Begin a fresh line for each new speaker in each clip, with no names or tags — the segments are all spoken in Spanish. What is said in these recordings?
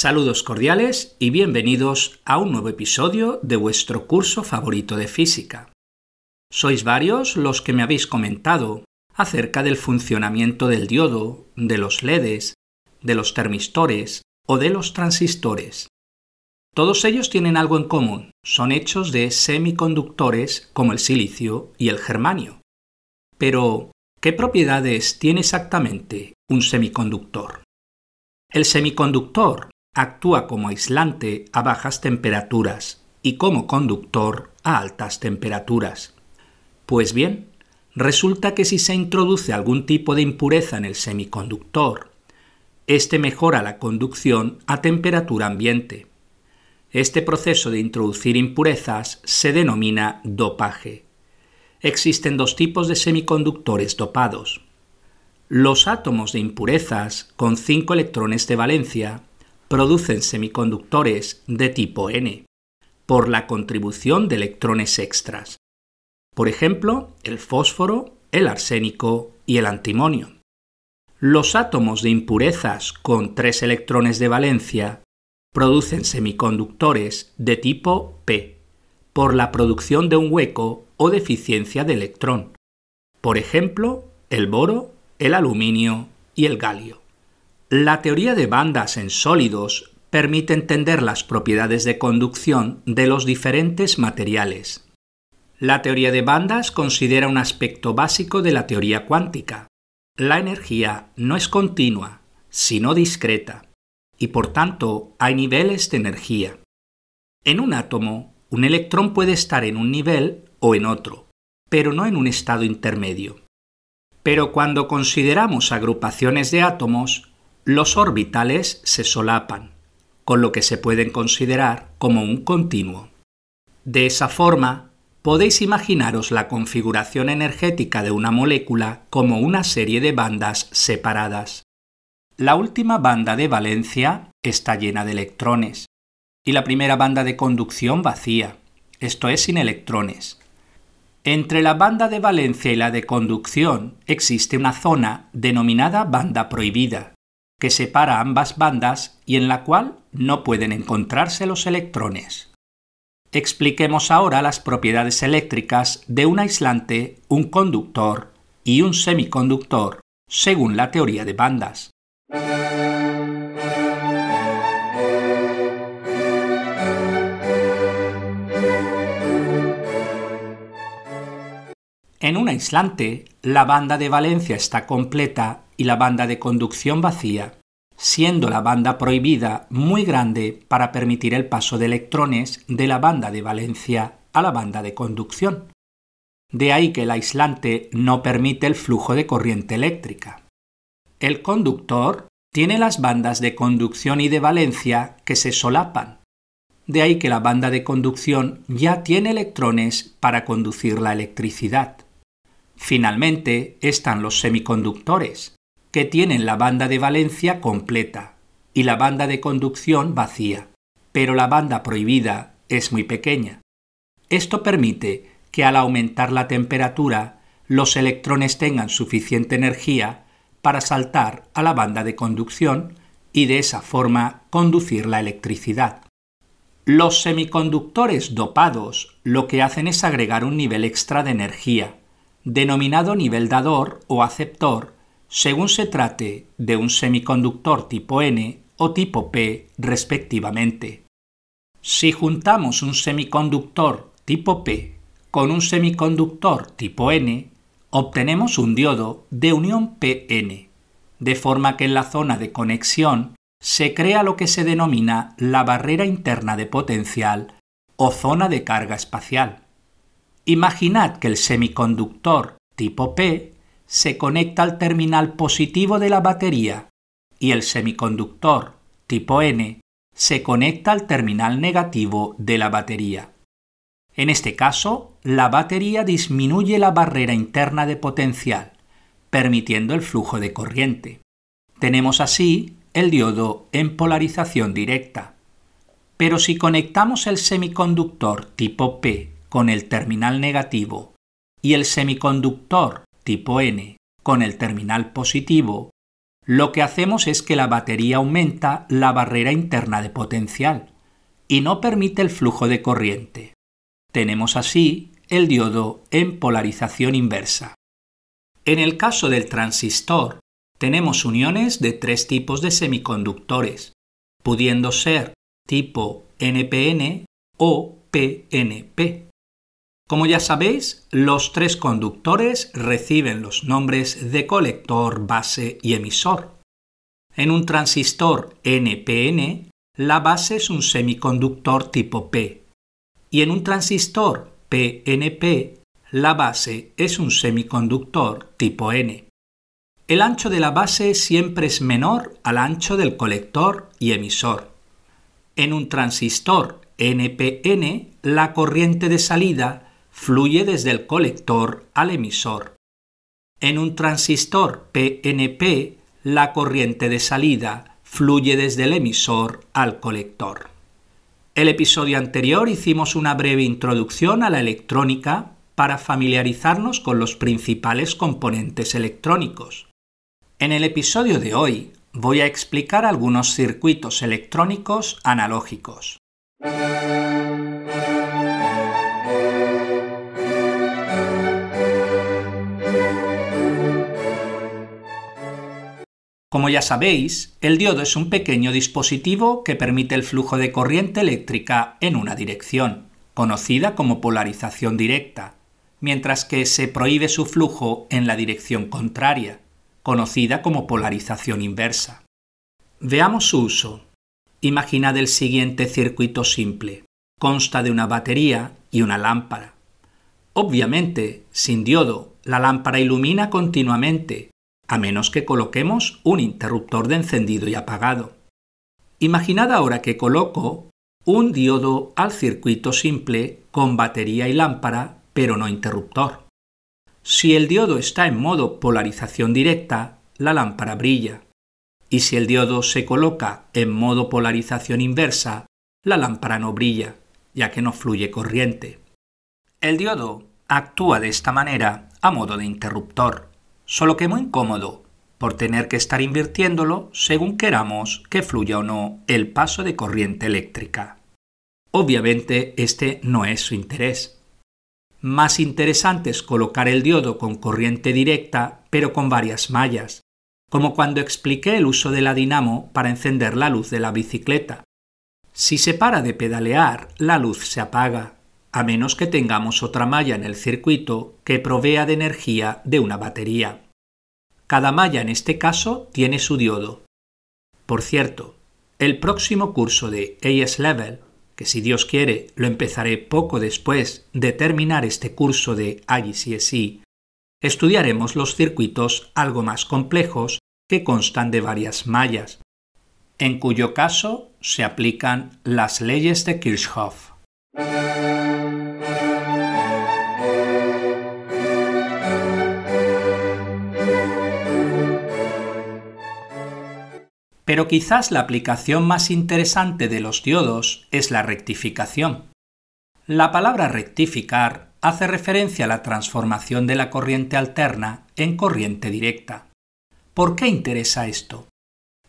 Saludos cordiales y bienvenidos a un nuevo episodio de vuestro curso favorito de física. Sois varios los que me habéis comentado acerca del funcionamiento del diodo, de los LEDs, de los termistores o de los transistores. Todos ellos tienen algo en común, son hechos de semiconductores como el silicio y el germanio. Pero, ¿qué propiedades tiene exactamente un semiconductor? El semiconductor actúa como aislante a bajas temperaturas y como conductor a altas temperaturas. Pues bien, resulta que si se introduce algún tipo de impureza en el semiconductor, este mejora la conducción a temperatura ambiente. Este proceso de introducir impurezas se denomina dopaje. Existen dos tipos de semiconductores dopados. Los átomos de impurezas con 5 electrones de valencia producen semiconductores de tipo N por la contribución de electrones extras. Por ejemplo, el fósforo, el arsénico y el antimonio. Los átomos de impurezas con tres electrones de valencia producen semiconductores de tipo P por la producción de un hueco o deficiencia de electrón. Por ejemplo, el boro, el aluminio y el galio. La teoría de bandas en sólidos permite entender las propiedades de conducción de los diferentes materiales. La teoría de bandas considera un aspecto básico de la teoría cuántica. La energía no es continua, sino discreta, y por tanto hay niveles de energía. En un átomo, un electrón puede estar en un nivel o en otro, pero no en un estado intermedio. Pero cuando consideramos agrupaciones de átomos, los orbitales se solapan, con lo que se pueden considerar como un continuo. De esa forma, podéis imaginaros la configuración energética de una molécula como una serie de bandas separadas. La última banda de valencia está llena de electrones y la primera banda de conducción vacía, esto es sin electrones. Entre la banda de valencia y la de conducción existe una zona denominada banda prohibida, que separa ambas bandas y en la cual no pueden encontrarse los electrones. Expliquemos ahora las propiedades eléctricas de un aislante, un conductor y un semiconductor según la teoría de bandas. En un aislante, la banda de valencia está completa y la banda de conducción vacía, siendo la banda prohibida muy grande para permitir el paso de electrones de la banda de valencia a la banda de conducción. De ahí que el aislante no permite el flujo de corriente eléctrica. El conductor tiene las bandas de conducción y de valencia que se solapan. De ahí que la banda de conducción ya tiene electrones para conducir la electricidad. Finalmente están los semiconductores, que tienen la banda de valencia completa y la banda de conducción vacía, pero la banda prohibida es muy pequeña. Esto permite que al aumentar la temperatura los electrones tengan suficiente energía para saltar a la banda de conducción y de esa forma conducir la electricidad. Los semiconductores dopados lo que hacen es agregar un nivel extra de energía, denominado nivel dador o aceptor según se trate de un semiconductor tipo N o tipo P respectivamente. Si juntamos un semiconductor tipo P con un semiconductor tipo N, obtenemos un diodo de unión PN, de forma que en la zona de conexión se crea lo que se denomina la barrera interna de potencial o zona de carga espacial. Imaginad que el semiconductor tipo P se conecta al terminal positivo de la batería y el semiconductor tipo N se conecta al terminal negativo de la batería. En este caso, la batería disminuye la barrera interna de potencial, permitiendo el flujo de corriente. Tenemos así el diodo en polarización directa. Pero si conectamos el semiconductor tipo P con el terminal negativo y el semiconductor tipo N con el terminal positivo, lo que hacemos es que la batería aumenta la barrera interna de potencial y no permite el flujo de corriente. Tenemos así el diodo en polarización inversa. En el caso del transistor, tenemos uniones de tres tipos de semiconductores, pudiendo ser tipo NPN o PNP. Como ya sabéis, los tres conductores reciben los nombres de colector, base y emisor. En un transistor NPN, la base es un semiconductor tipo P, y en un transistor PNP, la base es un semiconductor tipo N. El ancho de la base siempre es menor al ancho del colector y emisor. En un transistor NPN, la corriente de salida fluye desde el colector al emisor. En un transistor PNP, la corriente de salida fluye desde el emisor al colector. El episodio anterior hicimos una breve introducción a la electrónica para familiarizarnos con los principales componentes electrónicos. En el episodio de hoy voy a explicar algunos circuitos electrónicos analógicos. Como ya sabéis, el diodo es un pequeño dispositivo que permite el flujo de corriente eléctrica en una dirección, conocida como polarización directa, mientras que se prohíbe su flujo en la dirección contraria, conocida como polarización inversa. Veamos su uso. Imaginad el siguiente circuito simple. Consta de una batería y una lámpara. Obviamente, sin diodo, la lámpara ilumina continuamente, a menos que coloquemos un interruptor de encendido y apagado. Imaginad ahora que coloco un diodo al circuito simple con batería y lámpara, pero no interruptor. Si el diodo está en modo polarización directa, la lámpara brilla. Y si el diodo se coloca en modo polarización inversa, la lámpara no brilla, ya que no fluye corriente. El diodo actúa de esta manera a modo de interruptor solo que muy incómodo, por tener que estar invirtiéndolo según queramos que fluya o no el paso de corriente eléctrica. Obviamente este no es su interés. Más interesante es colocar el diodo con corriente directa pero con varias mallas, como cuando expliqué el uso de la dinamo para encender la luz de la bicicleta. Si se para de pedalear, la luz se apaga, a menos que tengamos otra malla en el circuito que provea de energía de una batería. Cada malla en este caso tiene su diodo. Por cierto, el próximo curso de AS Level, que si Dios quiere lo empezaré poco después de terminar este curso de IGCSE, estudiaremos los circuitos algo más complejos que constan de varias mallas, en cuyo caso se aplican las leyes de Kirchhoff. Pero quizás la aplicación más interesante de los diodos es la rectificación. La palabra rectificar hace referencia a la transformación de la corriente alterna en corriente directa. ¿Por qué interesa esto?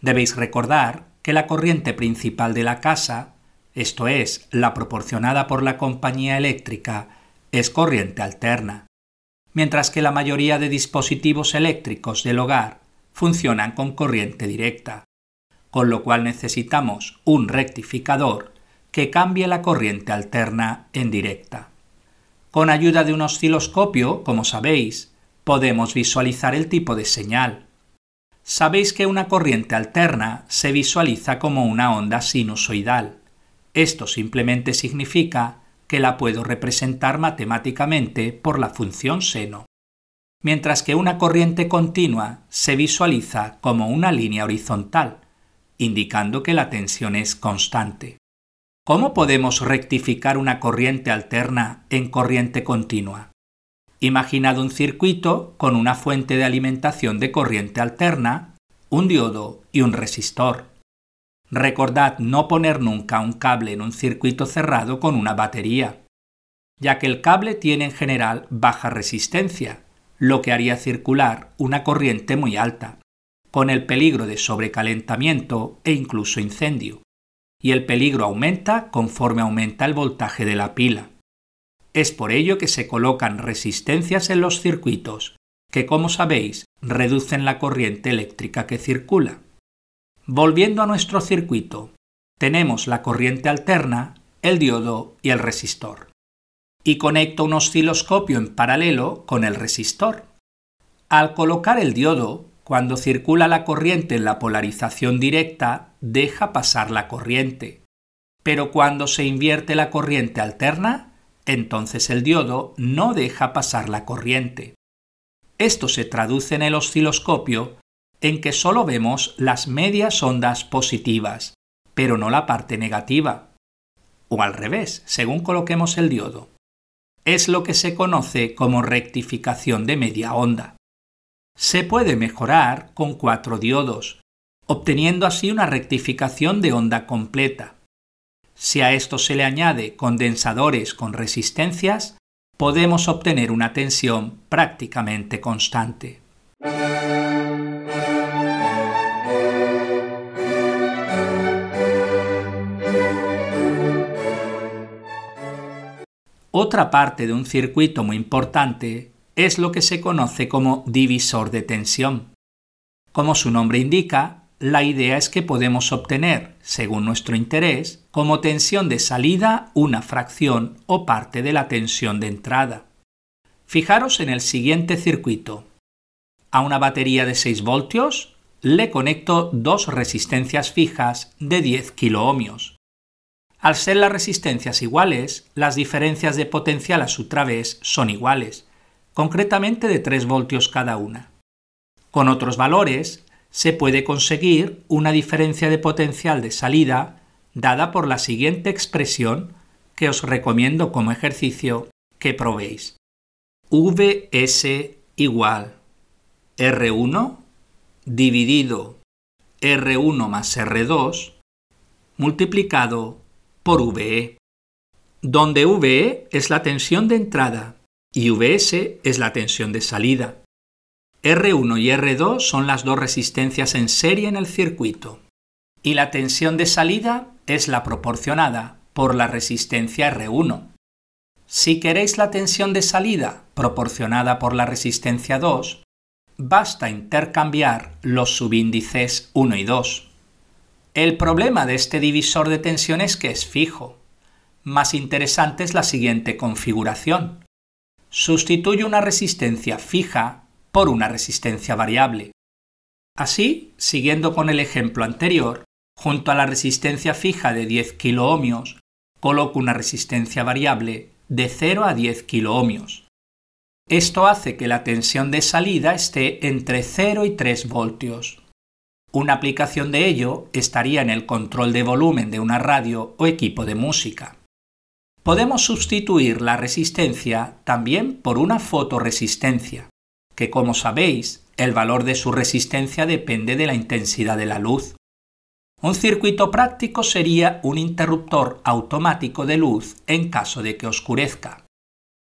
Debéis recordar que la corriente principal de la casa, esto es, la proporcionada por la compañía eléctrica, es corriente alterna, mientras que la mayoría de dispositivos eléctricos del hogar funcionan con corriente directa con lo cual necesitamos un rectificador que cambie la corriente alterna en directa. Con ayuda de un osciloscopio, como sabéis, podemos visualizar el tipo de señal. Sabéis que una corriente alterna se visualiza como una onda sinusoidal. Esto simplemente significa que la puedo representar matemáticamente por la función seno, mientras que una corriente continua se visualiza como una línea horizontal, indicando que la tensión es constante. ¿Cómo podemos rectificar una corriente alterna en corriente continua? Imaginad un circuito con una fuente de alimentación de corriente alterna, un diodo y un resistor. Recordad no poner nunca un cable en un circuito cerrado con una batería, ya que el cable tiene en general baja resistencia, lo que haría circular una corriente muy alta con el peligro de sobrecalentamiento e incluso incendio, y el peligro aumenta conforme aumenta el voltaje de la pila. Es por ello que se colocan resistencias en los circuitos, que como sabéis reducen la corriente eléctrica que circula. Volviendo a nuestro circuito, tenemos la corriente alterna, el diodo y el resistor. Y conecto un osciloscopio en paralelo con el resistor. Al colocar el diodo, cuando circula la corriente en la polarización directa, deja pasar la corriente. Pero cuando se invierte la corriente alterna, entonces el diodo no deja pasar la corriente. Esto se traduce en el osciloscopio en que solo vemos las medias ondas positivas, pero no la parte negativa. O al revés, según coloquemos el diodo. Es lo que se conoce como rectificación de media onda se puede mejorar con cuatro diodos, obteniendo así una rectificación de onda completa. Si a esto se le añade condensadores con resistencias, podemos obtener una tensión prácticamente constante. Otra parte de un circuito muy importante es lo que se conoce como divisor de tensión. Como su nombre indica, la idea es que podemos obtener, según nuestro interés, como tensión de salida una fracción o parte de la tensión de entrada. Fijaros en el siguiente circuito. A una batería de 6 voltios le conecto dos resistencias fijas de 10 kiloohmios. Al ser las resistencias iguales, las diferencias de potencial a su través son iguales, concretamente de 3 voltios cada una. Con otros valores se puede conseguir una diferencia de potencial de salida dada por la siguiente expresión que os recomiendo como ejercicio que probéis. Vs igual R1 dividido R1 más R2 multiplicado por VE, donde VE es la tensión de entrada y Vs es la tensión de salida. R1 y R2 son las dos resistencias en serie en el circuito. Y la tensión de salida es la proporcionada por la resistencia R1. Si queréis la tensión de salida proporcionada por la resistencia 2, basta intercambiar los subíndices 1 y 2. El problema de este divisor de tensión es que es fijo. Más interesante es la siguiente configuración sustituye una resistencia fija por una resistencia variable. Así, siguiendo con el ejemplo anterior, junto a la resistencia fija de 10 kiloohmios, coloco una resistencia variable de 0 a 10 kiloohmios. Esto hace que la tensión de salida esté entre 0 y 3 voltios. Una aplicación de ello estaría en el control de volumen de una radio o equipo de música. Podemos sustituir la resistencia también por una fotoresistencia, que como sabéis, el valor de su resistencia depende de la intensidad de la luz. Un circuito práctico sería un interruptor automático de luz en caso de que oscurezca.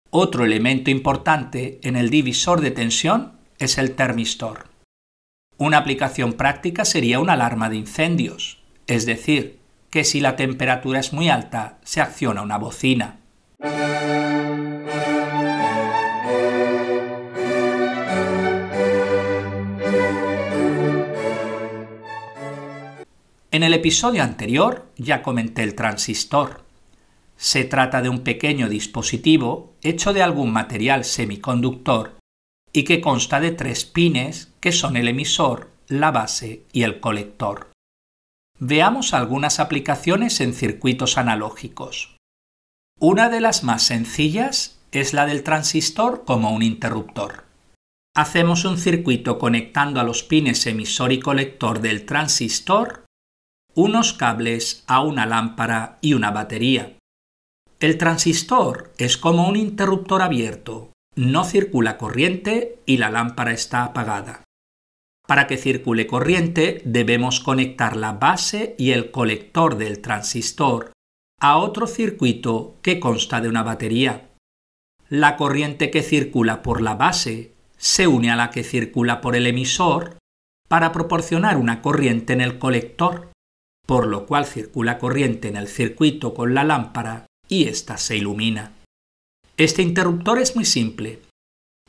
Otro elemento importante en el divisor de tensión es el termistor. Una aplicación práctica sería una alarma de incendios, es decir, que si la temperatura es muy alta se acciona una bocina. En el episodio anterior ya comenté el transistor. Se trata de un pequeño dispositivo hecho de algún material semiconductor y que consta de tres pines que son el emisor, la base y el colector. Veamos algunas aplicaciones en circuitos analógicos. Una de las más sencillas es la del transistor como un interruptor. Hacemos un circuito conectando a los pines emisor y colector del transistor unos cables a una lámpara y una batería. El transistor es como un interruptor abierto, no circula corriente y la lámpara está apagada. Para que circule corriente debemos conectar la base y el colector del transistor a otro circuito que consta de una batería. La corriente que circula por la base se une a la que circula por el emisor para proporcionar una corriente en el colector, por lo cual circula corriente en el circuito con la lámpara y ésta se ilumina. Este interruptor es muy simple.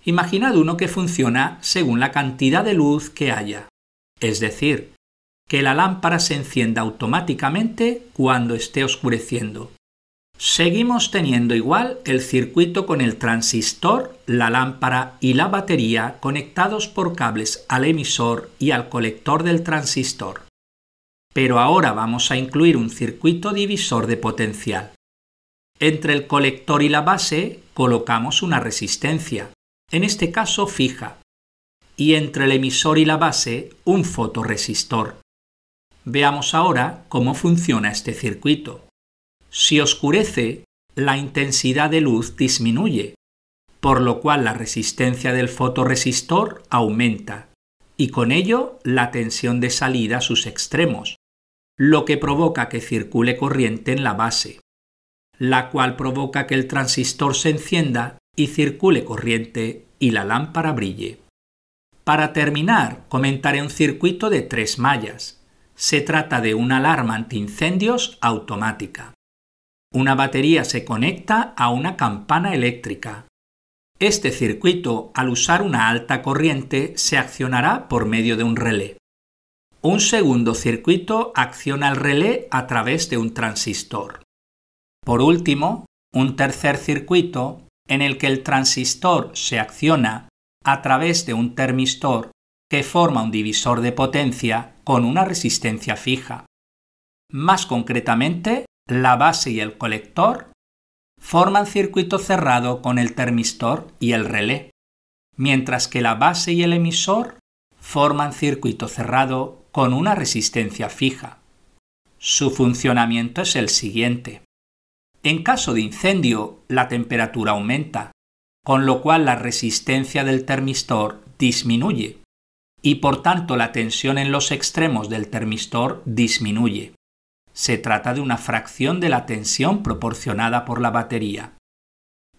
Imaginad uno que funciona según la cantidad de luz que haya, es decir, que la lámpara se encienda automáticamente cuando esté oscureciendo. Seguimos teniendo igual el circuito con el transistor, la lámpara y la batería conectados por cables al emisor y al colector del transistor. Pero ahora vamos a incluir un circuito divisor de potencial. Entre el colector y la base colocamos una resistencia, en este caso fija, y entre el emisor y la base un fotoresistor. Veamos ahora cómo funciona este circuito. Si oscurece, la intensidad de luz disminuye, por lo cual la resistencia del fotoresistor aumenta y con ello la tensión de salida a sus extremos, lo que provoca que circule corriente en la base, la cual provoca que el transistor se encienda y circule corriente y la lámpara brille. Para terminar, comentaré un circuito de tres mallas, se trata de una alarma antiincendios automática. Una batería se conecta a una campana eléctrica. Este circuito, al usar una alta corriente, se accionará por medio de un relé. Un segundo circuito acciona el relé a través de un transistor. Por último, un tercer circuito en el que el transistor se acciona a través de un termistor que forma un divisor de potencia con una resistencia fija. Más concretamente, la base y el colector forman circuito cerrado con el termistor y el relé, mientras que la base y el emisor forman circuito cerrado con una resistencia fija. Su funcionamiento es el siguiente. En caso de incendio, la temperatura aumenta, con lo cual la resistencia del termistor disminuye y por tanto la tensión en los extremos del termistor disminuye. Se trata de una fracción de la tensión proporcionada por la batería.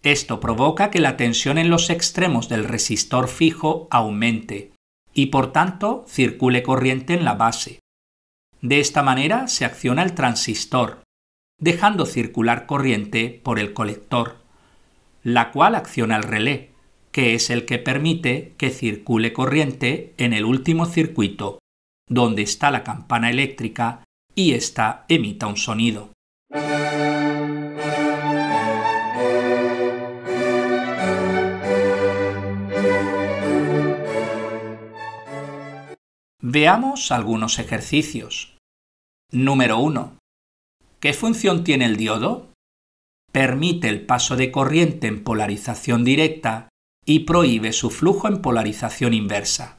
Esto provoca que la tensión en los extremos del resistor fijo aumente y por tanto circule corriente en la base. De esta manera se acciona el transistor, dejando circular corriente por el colector, la cual acciona el relé, que es el que permite que circule corriente en el último circuito, donde está la campana eléctrica y ésta emita un sonido. Veamos algunos ejercicios. Número 1. ¿Qué función tiene el diodo? Permite el paso de corriente en polarización directa y prohíbe su flujo en polarización inversa.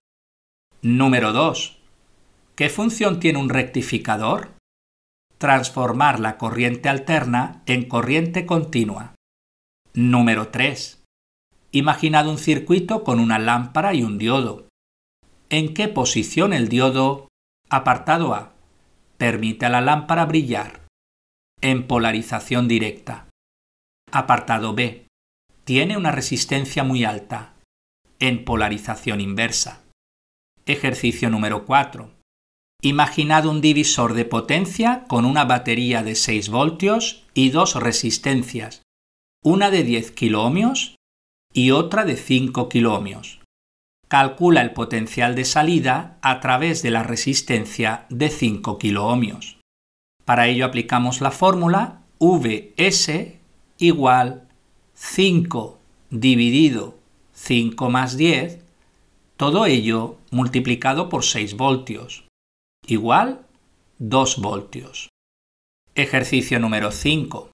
Número 2. ¿Qué función tiene un rectificador? Transformar la corriente alterna en corriente continua. Número 3. Imaginad un circuito con una lámpara y un diodo. ¿En qué posición el diodo, apartado A, permite a la lámpara brillar? En polarización directa. Apartado B tiene una resistencia muy alta, en polarización inversa. Ejercicio número 4. Imaginad un divisor de potencia con una batería de 6 voltios y dos resistencias, una de 10 kiloohmios y otra de 5 kiloohmios. Calcula el potencial de salida a través de la resistencia de 5 kiloohmios. Para ello aplicamos la fórmula Vs igual 5 dividido 5 más 10, todo ello multiplicado por 6 voltios, igual 2 voltios. Ejercicio número 5.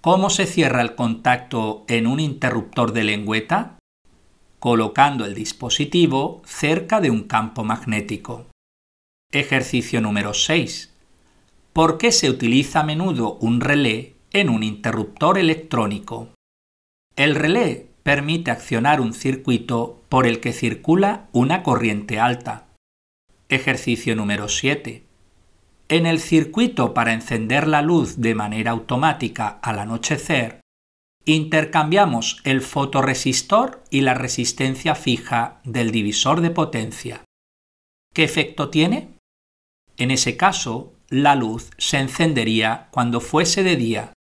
¿Cómo se cierra el contacto en un interruptor de lengüeta? Colocando el dispositivo cerca de un campo magnético. Ejercicio número 6. ¿Por qué se utiliza a menudo un relé en un interruptor electrónico? El relé permite accionar un circuito por el que circula una corriente alta. Ejercicio número 7. En el circuito para encender la luz de manera automática al anochecer, intercambiamos el fotoresistor y la resistencia fija del divisor de potencia. ¿Qué efecto tiene? En ese caso, la luz se encendería cuando fuese de día,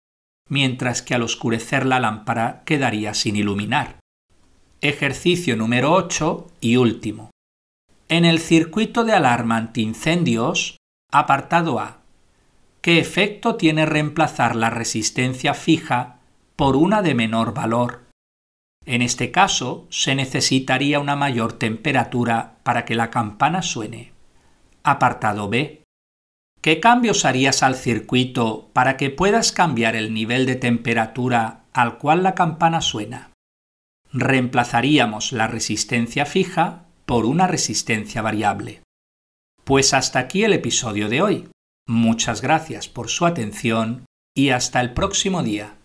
mientras que al oscurecer la lámpara quedaría sin iluminar. Ejercicio número 8 y último. En el circuito de alarma antiincendios, apartado A. ¿Qué efecto tiene reemplazar la resistencia fija por una de menor valor? En este caso, se necesitaría una mayor temperatura para que la campana suene. Apartado B. ¿Qué cambios harías al circuito para que puedas cambiar el nivel de temperatura al cual la campana suena? Reemplazaríamos la resistencia fija por una resistencia variable. Pues hasta aquí el episodio de hoy. Muchas gracias por su atención y hasta el próximo día.